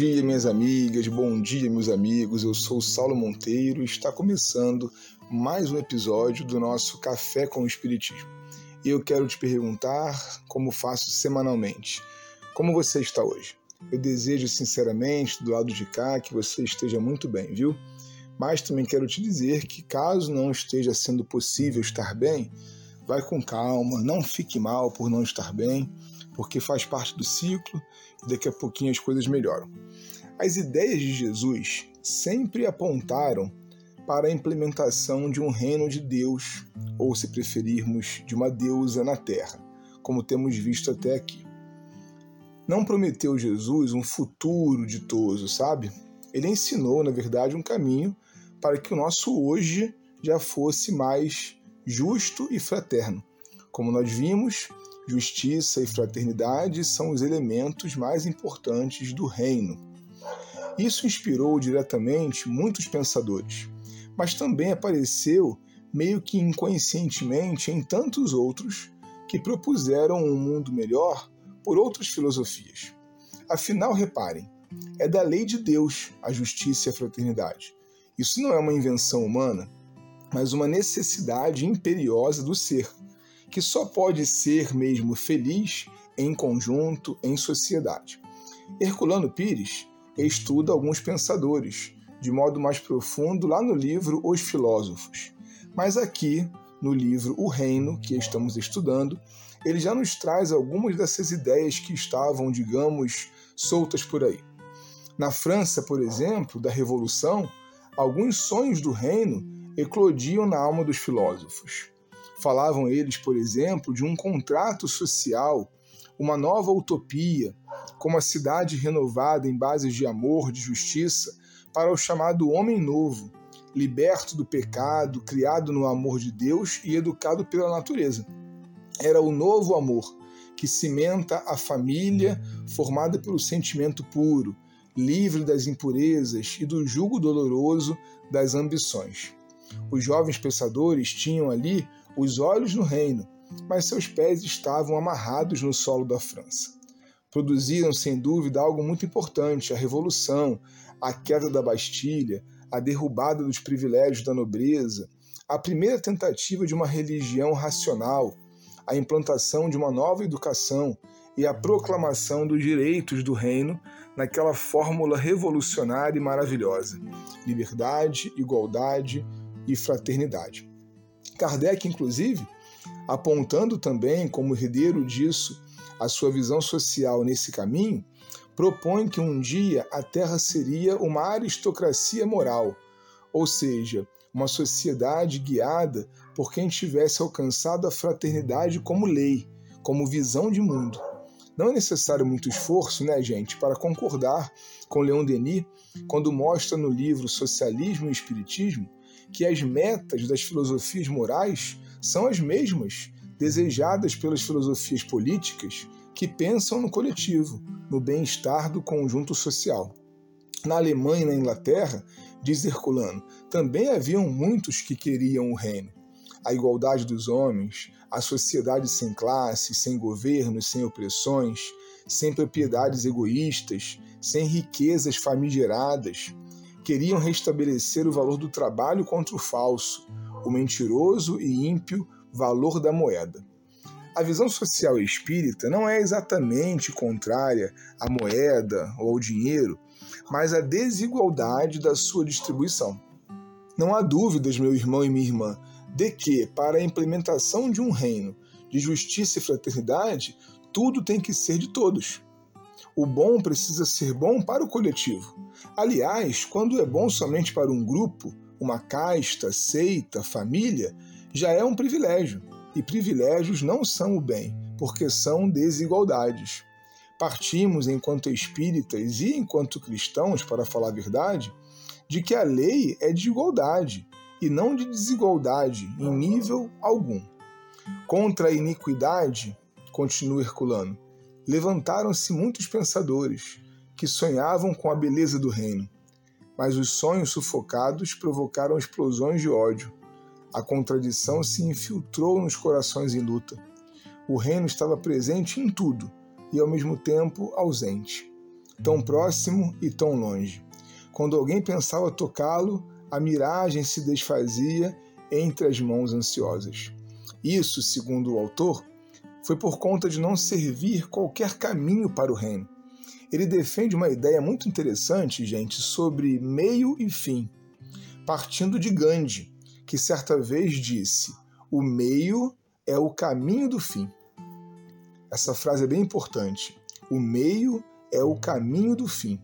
dia, minhas amigas, bom dia, meus amigos. Eu sou Saulo Monteiro e está começando mais um episódio do nosso Café com o Espiritismo. E eu quero te perguntar, como faço semanalmente, como você está hoje? Eu desejo sinceramente, do lado de cá, que você esteja muito bem, viu? Mas também quero te dizer que, caso não esteja sendo possível estar bem, vai com calma, não fique mal por não estar bem porque faz parte do ciclo e daqui a pouquinho as coisas melhoram. As ideias de Jesus sempre apontaram para a implementação de um reino de Deus, ou se preferirmos, de uma deusa na terra, como temos visto até aqui. Não prometeu Jesus um futuro ditoso, sabe? Ele ensinou, na verdade, um caminho para que o nosso hoje já fosse mais justo e fraterno. Como nós vimos, Justiça e fraternidade são os elementos mais importantes do reino. Isso inspirou diretamente muitos pensadores, mas também apareceu meio que inconscientemente em tantos outros que propuseram um mundo melhor por outras filosofias. Afinal, reparem, é da lei de Deus a justiça e a fraternidade. Isso não é uma invenção humana, mas uma necessidade imperiosa do ser que só pode ser mesmo feliz em conjunto, em sociedade. Herculano Pires estuda alguns pensadores, de modo mais profundo, lá no livro Os Filósofos. Mas aqui, no livro O Reino, que estamos estudando, ele já nos traz algumas dessas ideias que estavam, digamos, soltas por aí. Na França, por exemplo, da Revolução, alguns sonhos do reino eclodiam na alma dos filósofos. Falavam eles, por exemplo, de um contrato social, uma nova utopia, como a cidade renovada em bases de amor, de justiça, para o chamado homem novo, liberto do pecado, criado no amor de Deus e educado pela natureza. Era o novo amor que cimenta a família formada pelo sentimento puro, livre das impurezas e do jugo doloroso das ambições. Os jovens pensadores tinham ali os olhos no reino, mas seus pés estavam amarrados no solo da França. Produziram, sem dúvida, algo muito importante: a Revolução, a queda da Bastilha, a derrubada dos privilégios da nobreza, a primeira tentativa de uma religião racional, a implantação de uma nova educação e a proclamação dos direitos do reino naquela fórmula revolucionária e maravilhosa: liberdade, igualdade e fraternidade. Kardec, inclusive, apontando também como herdeiro disso a sua visão social nesse caminho, propõe que um dia a Terra seria uma aristocracia moral, ou seja, uma sociedade guiada por quem tivesse alcançado a fraternidade como lei, como visão de mundo. Não é necessário muito esforço, né, gente, para concordar com Leon Denis quando mostra no livro Socialismo e Espiritismo que as metas das filosofias morais são as mesmas desejadas pelas filosofias políticas que pensam no coletivo, no bem-estar do conjunto social. Na Alemanha e na Inglaterra, diz Herculano, também haviam muitos que queriam o reino. A igualdade dos homens, a sociedade sem classes, sem governos, sem opressões, sem propriedades egoístas, sem riquezas famigeradas, queriam restabelecer o valor do trabalho contra o falso, o mentiroso e ímpio valor da moeda. A visão social espírita não é exatamente contrária à moeda ou ao dinheiro, mas à desigualdade da sua distribuição. Não há dúvidas, meu irmão e minha irmã, de que, para a implementação de um reino de justiça e fraternidade, tudo tem que ser de todos. O bom precisa ser bom para o coletivo. Aliás, quando é bom somente para um grupo, uma casta, seita, família, já é um privilégio. E privilégios não são o bem, porque são desigualdades. Partimos, enquanto espíritas e enquanto cristãos, para falar a verdade, de que a lei é de igualdade e não de desigualdade em nível algum. Contra a iniquidade, continua Herculano, levantaram-se muitos pensadores que sonhavam com a beleza do reino, mas os sonhos sufocados provocaram explosões de ódio. A contradição se infiltrou nos corações em luta. O reino estava presente em tudo e ao mesmo tempo ausente. tão próximo e tão longe. Quando alguém pensava tocá-lo, a miragem se desfazia entre as mãos ansiosas. Isso, segundo o autor, foi por conta de não servir qualquer caminho para o reino. Ele defende uma ideia muito interessante, gente, sobre meio e fim, partindo de Gandhi, que certa vez disse: o meio é o caminho do fim. Essa frase é bem importante. O meio é o caminho do fim.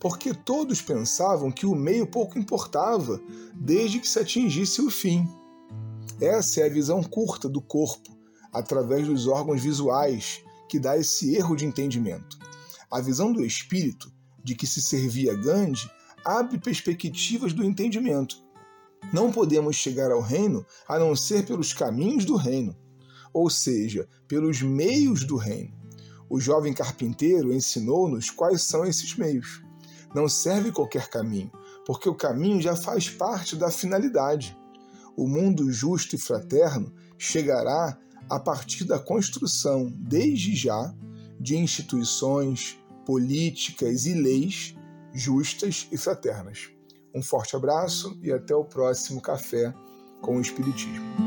Porque todos pensavam que o meio pouco importava, desde que se atingisse o fim. Essa é a visão curta do corpo, através dos órgãos visuais, que dá esse erro de entendimento. A visão do espírito, de que se servia Gandhi, abre perspectivas do entendimento. Não podemos chegar ao reino a não ser pelos caminhos do reino, ou seja, pelos meios do reino. O jovem carpinteiro ensinou-nos quais são esses meios. Não serve qualquer caminho, porque o caminho já faz parte da finalidade. O mundo justo e fraterno chegará a partir da construção, desde já, de instituições, políticas e leis justas e fraternas. Um forte abraço e até o próximo Café com o Espiritismo.